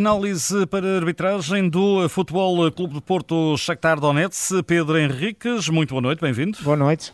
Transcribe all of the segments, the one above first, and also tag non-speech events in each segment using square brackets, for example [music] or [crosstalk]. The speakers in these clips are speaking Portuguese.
Análise para arbitragem do Futebol Clube de Porto Shakhtar Donetsk. Pedro Henriques, muito boa noite, bem-vindo. Boa noite.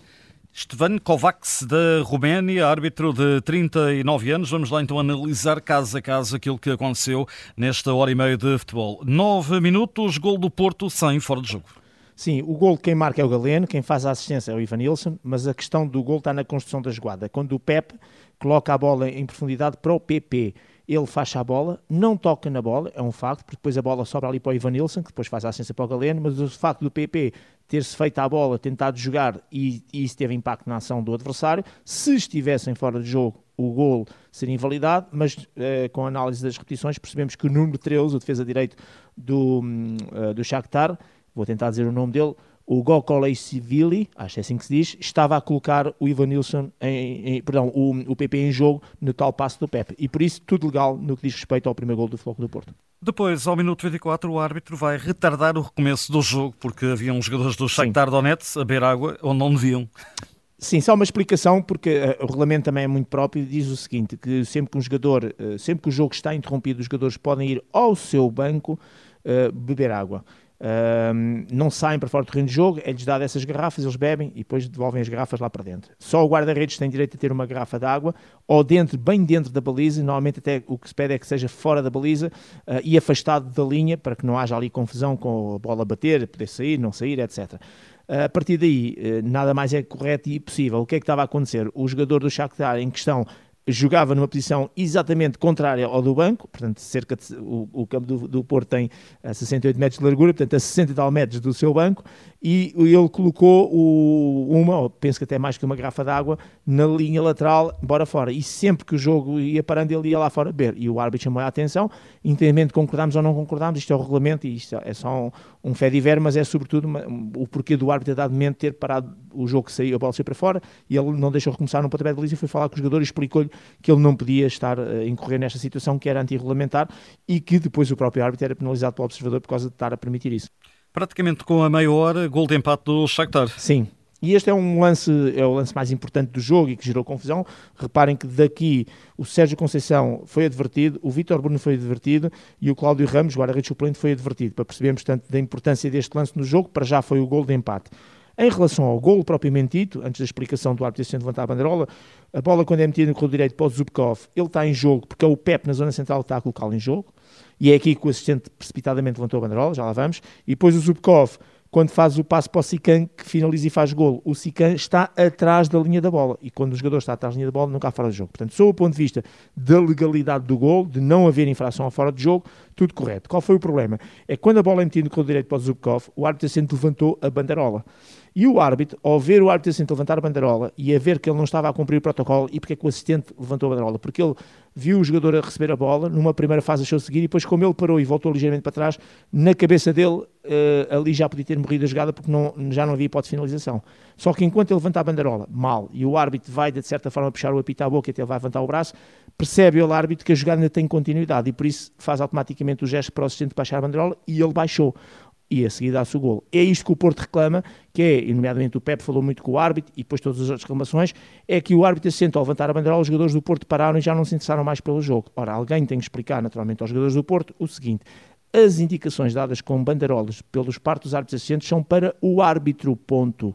Estevan Kovacs, da Roménia, árbitro de 39 anos. Vamos lá então analisar caso a caso aquilo que aconteceu nesta hora e meia de futebol. Nove minutos, gol do Porto sem fora de jogo. Sim, o gol quem marca é o Galeno, quem faz a assistência é o Ivan Nilsson, mas a questão do gol está na construção da jogada. Quando o Pep coloca a bola em profundidade para o PP ele faz a bola, não toca na bola, é um facto, porque depois a bola sobra ali para o Ivan Nilsson, que depois faz a assistência para o Galeno, mas o facto do PP ter-se feito a bola, tentado jogar e, e isso teve impacto na ação do adversário, se estivessem fora de jogo, o gol seria invalidado, mas uh, com a análise das repetições percebemos que o número 13, o defesa direito do, uh, do Shakhtar, vou tentar dizer o nome dele, o Gokolei acho que é assim que se diz, estava a colocar o Ivan Nilsson, em, em, perdão, o, o PP em jogo no tal passo do Pepe. E por isso, tudo legal no que diz respeito ao primeiro gol do Floco do Porto. Depois, ao minuto 24, o árbitro vai retardar o recomeço do jogo, porque havia uns jogadores do Shakhtar Donetsk a beber água onde não deviam. Sim, só uma explicação, porque uh, o regulamento também é muito próprio, diz o seguinte, que sempre que um jogador, uh, sempre que o jogo está interrompido, os jogadores podem ir ao seu banco uh, beber água não saem para fora do terreno de jogo, é-lhes dado essas garrafas, eles bebem e depois devolvem as garrafas lá para dentro. Só o guarda-redes tem direito a ter uma garrafa de água, ou dentro, bem dentro da baliza, normalmente até o que se pede é que seja fora da baliza uh, e afastado da linha, para que não haja ali confusão com a bola bater, poder sair, não sair, etc. Uh, a partir daí, uh, nada mais é correto e possível. O que é que estava a acontecer? O jogador do Shakhtar em questão jogava numa posição exatamente contrária ao do banco, portanto, cerca de, o, o campo do, do Porto tem 68 metros de largura, portanto, a 60 e tal metros do seu banco, e ele colocou o, uma, ou penso que até mais que uma garrafa d'água, na linha lateral, bora fora. E sempre que o jogo ia parando, ele ia lá fora beber. E o árbitro chamou a atenção, independentemente concordámos ou não concordámos, isto é o regulamento, e isto é só um, um fé de ver, mas é sobretudo uma, o porquê do árbitro ter dado mente ter parado o jogo que saiu, a bola saiu para fora, e ele não deixou recomeçar no pontapé de baliza e foi falar com o jogador e explicou-lhe que ele não podia estar a incorrer nesta situação que era antirregulamentar e que depois o próprio árbitro era penalizado pelo observador por causa de estar a permitir isso. Praticamente com a meia hora, gol de empate do Shakhtar. Sim, e este é um lance, é o lance mais importante do jogo e que gerou confusão. Reparem que daqui o Sérgio Conceição foi advertido, o Vítor Bruno foi advertido e o Cláudio Ramos, guarda-redes suplente, foi advertido, para percebermos, portanto, da importância deste lance no jogo, para já foi o gol de empate. Em relação ao golo propriamente dito, antes da explicação do árbitro sendo levantar a banderola, a bola quando é metida no corredor direito para o Zubkov, ele está em jogo porque é o Pep na zona central que está a colocá-lo em jogo, e é aqui que o assistente precipitadamente levantou a banderola, já lá vamos, e depois o Zubkov quando faz o passo para o Sican, que finaliza e faz golo, o Sican está atrás da linha da bola. E quando o jogador está atrás da linha da bola, nunca há fora de jogo. Portanto, sob o ponto de vista da legalidade do golo, de não haver infração a fora de jogo, tudo correto. Qual foi o problema? É que quando a bola é metida no direito para o Zubkov, o árbitro assistente levantou a banderola. E o árbitro, ao ver o árbitro assistente levantar a banderola e a ver que ele não estava a cumprir o protocolo, e porque é que o assistente levantou a banderola? Porque ele viu o jogador a receber a bola, numa primeira fase achou seguir, e depois, como ele parou e voltou ligeiramente para trás, na cabeça dele, uh, ali já podia ter morrido a jogada porque não, já não havia hipótese de finalização. Só que enquanto ele levanta a banderola, mal, e o árbitro vai de certa forma puxar o apito à boca, até ele vai levantar o braço, percebe o árbitro que a jogada ainda tem continuidade e por isso faz automaticamente o gesto para o assistente baixar a banderola e ele baixou e a seguir dá-se o golo. É isto que o Porto reclama, que é, nomeadamente o Pep falou muito com o árbitro e depois todas as outras reclamações, é que o árbitro se senta ao levantar a bandeira, os jogadores do Porto pararam e já não se interessaram mais pelo jogo. Ora, alguém tem que explicar naturalmente aos jogadores do Porto o seguinte, as indicações dadas com bandeirolas pelos partos árbitros assistentes são para o árbitro, ponto.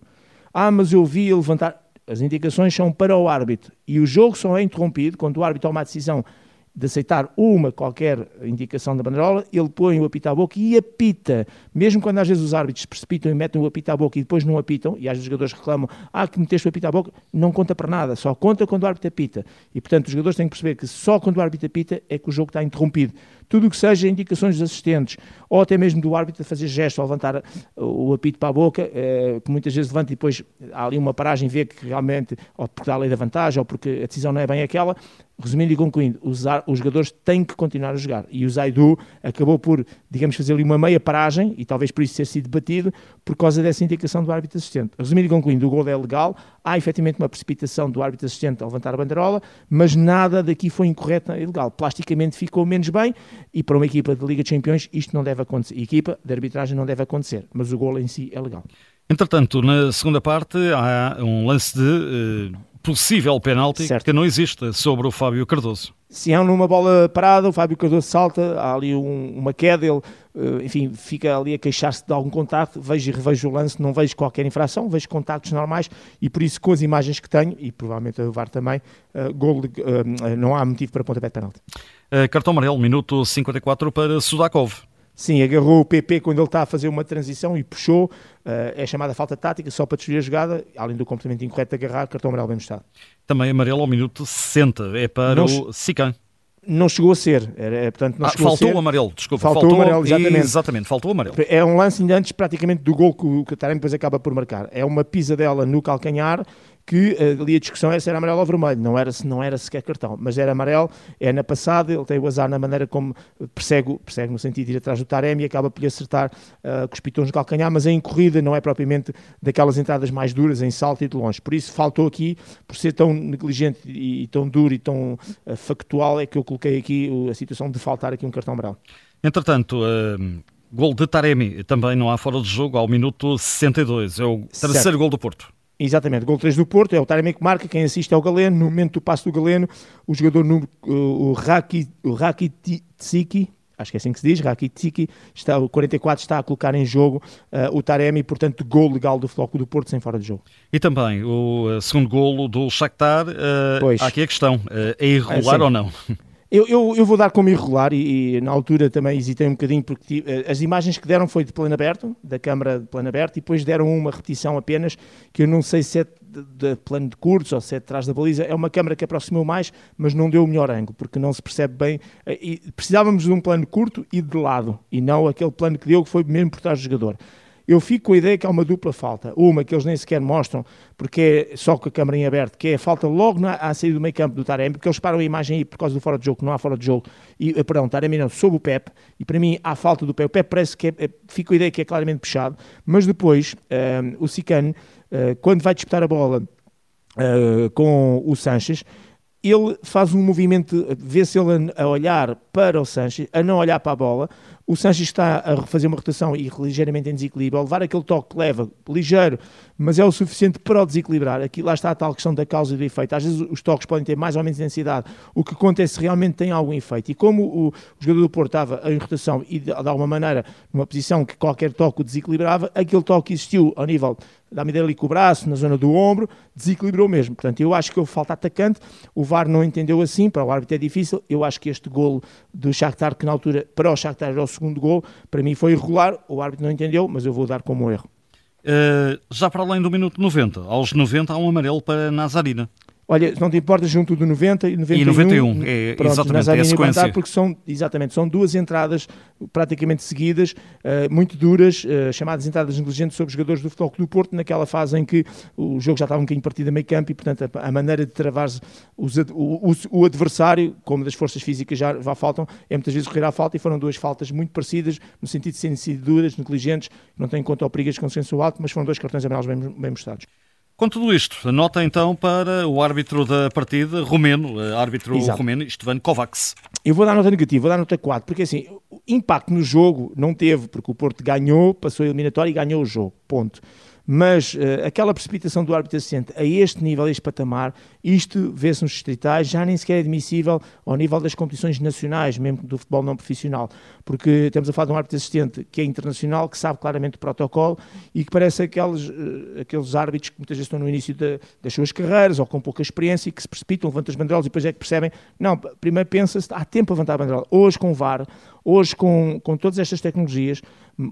Ah, mas eu vi levantar... As indicações são para o árbitro e o jogo só é interrompido quando o árbitro toma a decisão de aceitar uma qualquer indicação da bandeirola, ele põe o apito à boca e apita. Mesmo quando às vezes os árbitros precipitam e metem o apito à boca e depois não apitam, e às vezes os jogadores reclamam, ah, que meteste o apito à boca, não conta para nada, só conta quando o árbitro apita. E portanto os jogadores têm que perceber que só quando o árbitro apita é que o jogo está interrompido. Tudo o que seja indicações dos assistentes, ou até mesmo do árbitro a fazer gesto ao levantar o apito para a boca, eh, que muitas vezes levanta e depois há ali uma paragem, vê que realmente, ou porque dá a lei da vantagem, ou porque a decisão não é bem aquela, resumindo e concluindo, os, os jogadores têm que continuar a jogar. E o Zaidu acabou por, digamos, fazer ali uma meia paragem, e talvez por isso ter sido debatido, por causa dessa indicação do árbitro assistente. Resumindo e concluindo, o gol é legal, há efetivamente uma precipitação do árbitro assistente ao levantar a bandeirola, mas nada daqui foi incorreto e ilegal. Plasticamente ficou menos bem, e para uma equipa de Liga de Campeões isto não deve acontecer. Equipa de arbitragem não deve acontecer, mas o gol em si é legal. Entretanto, na segunda parte há um lance de uh, possível penalti certo. que não existe sobre o Fábio Cardoso. Se é numa bola parada, o Fábio Cardoso salta, há ali um, uma queda, ele, uh, enfim, fica ali a queixar-se de algum contacto, vejo e revejo o lance, não vejo qualquer infração, vejo contactos normais e por isso com as imagens que tenho, e provavelmente a VAR também, uh, gol de, não há motivo para pontapé de penalti. cartão amarelo, minuto 54 para Sudakov. Sim, agarrou o PP quando ele está a fazer uma transição e puxou. Uh, é chamada falta tática, só para destruir a jogada, além do comportamento incorreto de agarrar, cartão amarelo bem mostrado. Também amarelo ao minuto 60, é para não, o Sican. Não chegou a ser, era, é, portanto não ah, faltou o amarelo, desculpa. Faltou, faltou o amarelo, exatamente. Exatamente, faltou o amarelo. É um lance ainda antes praticamente do gol que o Catarina depois acaba por marcar. É uma pisadela no calcanhar que eh, ali a discussão é se era amarelo ou vermelho, não era, não era sequer cartão, mas era amarelo, é na passada, ele tem o azar na maneira como persegue, persegue no sentido de ir atrás do Taremi e acaba por lhe acertar uh, com os pitons no calcanhar, mas em corrida não é propriamente daquelas entradas mais duras, em salto e de longe. Por isso faltou aqui, por ser tão negligente e, e tão duro e tão uh, factual, é que eu coloquei aqui a situação de faltar aqui um cartão amarelo. Entretanto, uh, gol de Taremi também não há fora de jogo ao minuto 62, é o terceiro certo. gol do Porto. Exatamente, gol 3 do Porto, é o Taremi que marca, quem assiste é o Galeno, no momento do passo do Galeno, o jogador número, o, o Rakitsiki, acho que é assim que se diz, Rakitsiki, está, o 44 está a colocar em jogo uh, o Taremi, portanto, gol legal do Floco do Porto sem fora de jogo. E também o uh, segundo golo do Shakhtar, uh, pois. há aqui a questão, é irregular ou não? [laughs] Eu, eu, eu, vou dar como irregular e, e, na altura também hesitei um bocadinho porque as imagens que deram foi de plano aberto, da câmara de plano aberto, e depois deram uma repetição apenas, que eu não sei se é de, de plano de curtos ou se é de trás da baliza. É uma câmara que aproximou mais, mas não deu o melhor ângulo, porque não se percebe bem. Eh, e precisávamos de um plano curto e de lado, e não aquele plano que deu, que foi mesmo por trás do jogador eu fico com a ideia que há uma dupla falta. Uma que eles nem sequer mostram, porque é só com a câmera em aberto, que é a falta logo na, à saída do meio campo do Taremi, porque eles param a imagem aí por causa do fora de jogo, que não há fora de jogo, e, eh, perdão, Taremi não, sob o Pep, e para mim há falta do Pep. O Pep parece que é, é, fico com a ideia que é claramente puxado, mas depois um, eh, o Sicano, uh, quando vai disputar a bola uh, com o Sanches, ele faz um movimento, vê-se ele a olhar para o Sanches, a não olhar para a bola. O Sanches está a fazer uma rotação e ligeiramente em desequilíbrio, a levar aquele toque que leva ligeiro, mas é o suficiente para o desequilibrar. Aqui lá está a tal questão da causa e do efeito. Às vezes os toques podem ter mais ou menos intensidade. O que acontece realmente tem algum efeito. E como o, o jogador do Porto estava em rotação e de, de alguma maneira numa posição que qualquer toque o desequilibrava, aquele toque existiu ao nível da medida ali com o braço, na zona do ombro, desequilibrou mesmo. Portanto, eu acho que houve falta atacante, o VAR não entendeu assim, para o árbitro é difícil, eu acho que este golo do Shakhtar, que na altura para o Shakhtar era o segundo golo, para mim foi irregular, o árbitro não entendeu, mas eu vou dar como erro. Uh, já para além do minuto 90, aos 90 há um amarelo para Nazarina. Olha, não te importa junto do 90 e 91. E 91, é, pronto, exatamente, é a sequência. Porque são, exatamente, são duas entradas praticamente seguidas, uh, muito duras, uh, chamadas entradas negligentes sobre os jogadores do Futebol Clube do Porto, naquela fase em que o jogo já estava um bocadinho partido a meio campo e, portanto, a, a maneira de travar o, o, o, adversário, como das forças físicas já, já faltam, é muitas vezes correr à falta e foram duas faltas muito parecidas, no sentido de serem sido duras, negligentes, não têm em conta o perigo de consenso alto, mas foram dois cartões amarelos bem, bem mostrados. Com tudo isto, nota então para o árbitro da partida, romeno, eh, árbitro Exato. romeno, Istovan Kovacs. Eu vou dar nota negativa, vou dar nota 4, porque assim, o impacto no jogo não teve, porque o Porto ganhou, passou a eliminatória e ganhou o jogo, ponto mas uh, aquela precipitação do árbitro assistente a este nível, a este patamar, isto vê-se nos distritais, já nem sequer é admissível ao nível das competições nacionais, mesmo do futebol não profissional, porque estamos a falar de um árbitro assistente que é internacional, que sabe claramente o protocolo e que parece aqueles, uh, aqueles árbitros que muitas vezes estão no início de, das suas carreiras ou com pouca experiência e que se precipitam, levantam as bandeirolas e depois é que percebem, não, primeiro pensa-se, há tempo a levantar a bandeirola. Hoje com o VAR, hoje com, com todas estas tecnologias,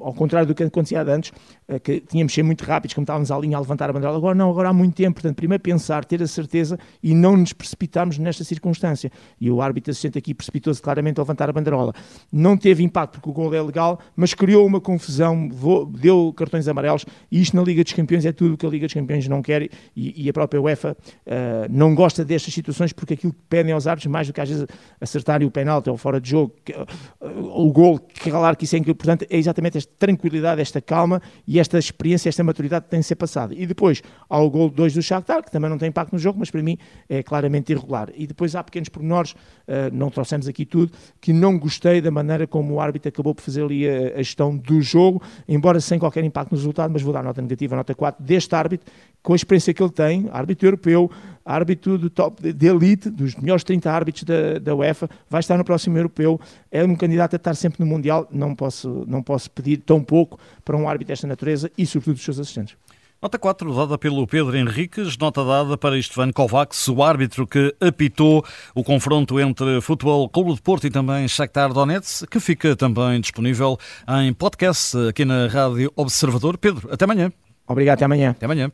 ao contrário do que acontecia antes, eh, que tínhamos de ser muito rápidos, como estávamos à linha a levantar a bandeira, agora não, agora há muito tempo, portanto, primeiro pensar, ter a certeza e não nos precipitarmos nesta circunstância. E o árbitro assistente aqui precipitou-se claramente a levantar a bandeirola. Não teve impacto porque o gol é legal, mas criou uma confusão, deu cartões amarelos, e isto na Liga dos Campeões é tudo o que a Liga dos Campeões não quer, e, e a própria UEFA uh, não gosta destas situações, porque aquilo que pedem aos árbitros, mais do que às vezes acertarem o penalti ou fora de jogo, que, uh, o gol, que claro que isso é importante, é exatamente esta tranquilidade, esta calma e esta experiência, esta maturidade tem de ser passada. E depois há o gol 2 do Shakhtar, que também não tem impacto no jogo, mas para mim é claramente irregular. E depois há pequenos pormenores, uh, não trouxemos aqui tudo, que não gostei da maneira como o árbitro acabou por fazer ali a, gestão do jogo, embora sem qualquer impacto no resultado, mas vou dar nota negativa, nota 4, deste árbitro, com a experiência que ele tem, árbitro europeu, árbitro do top, de elite, dos melhores 30 árbitros da, da UEFA, vai estar no próximo europeu, é um candidato a estar sempre no Mundial, não posso, não posso pedir tão pouco para um árbitro desta natureza e, sobretudo, dos seus assistentes. Nota 4 dada pelo Pedro Henriques, nota dada para Istvan Kovacs, o árbitro que apitou o confronto entre Futebol Clube de Porto e também Shakhtar Donetsk, que fica também disponível em podcast aqui na Rádio Observador. Pedro, até amanhã. Obrigado, até amanhã. Até amanhã.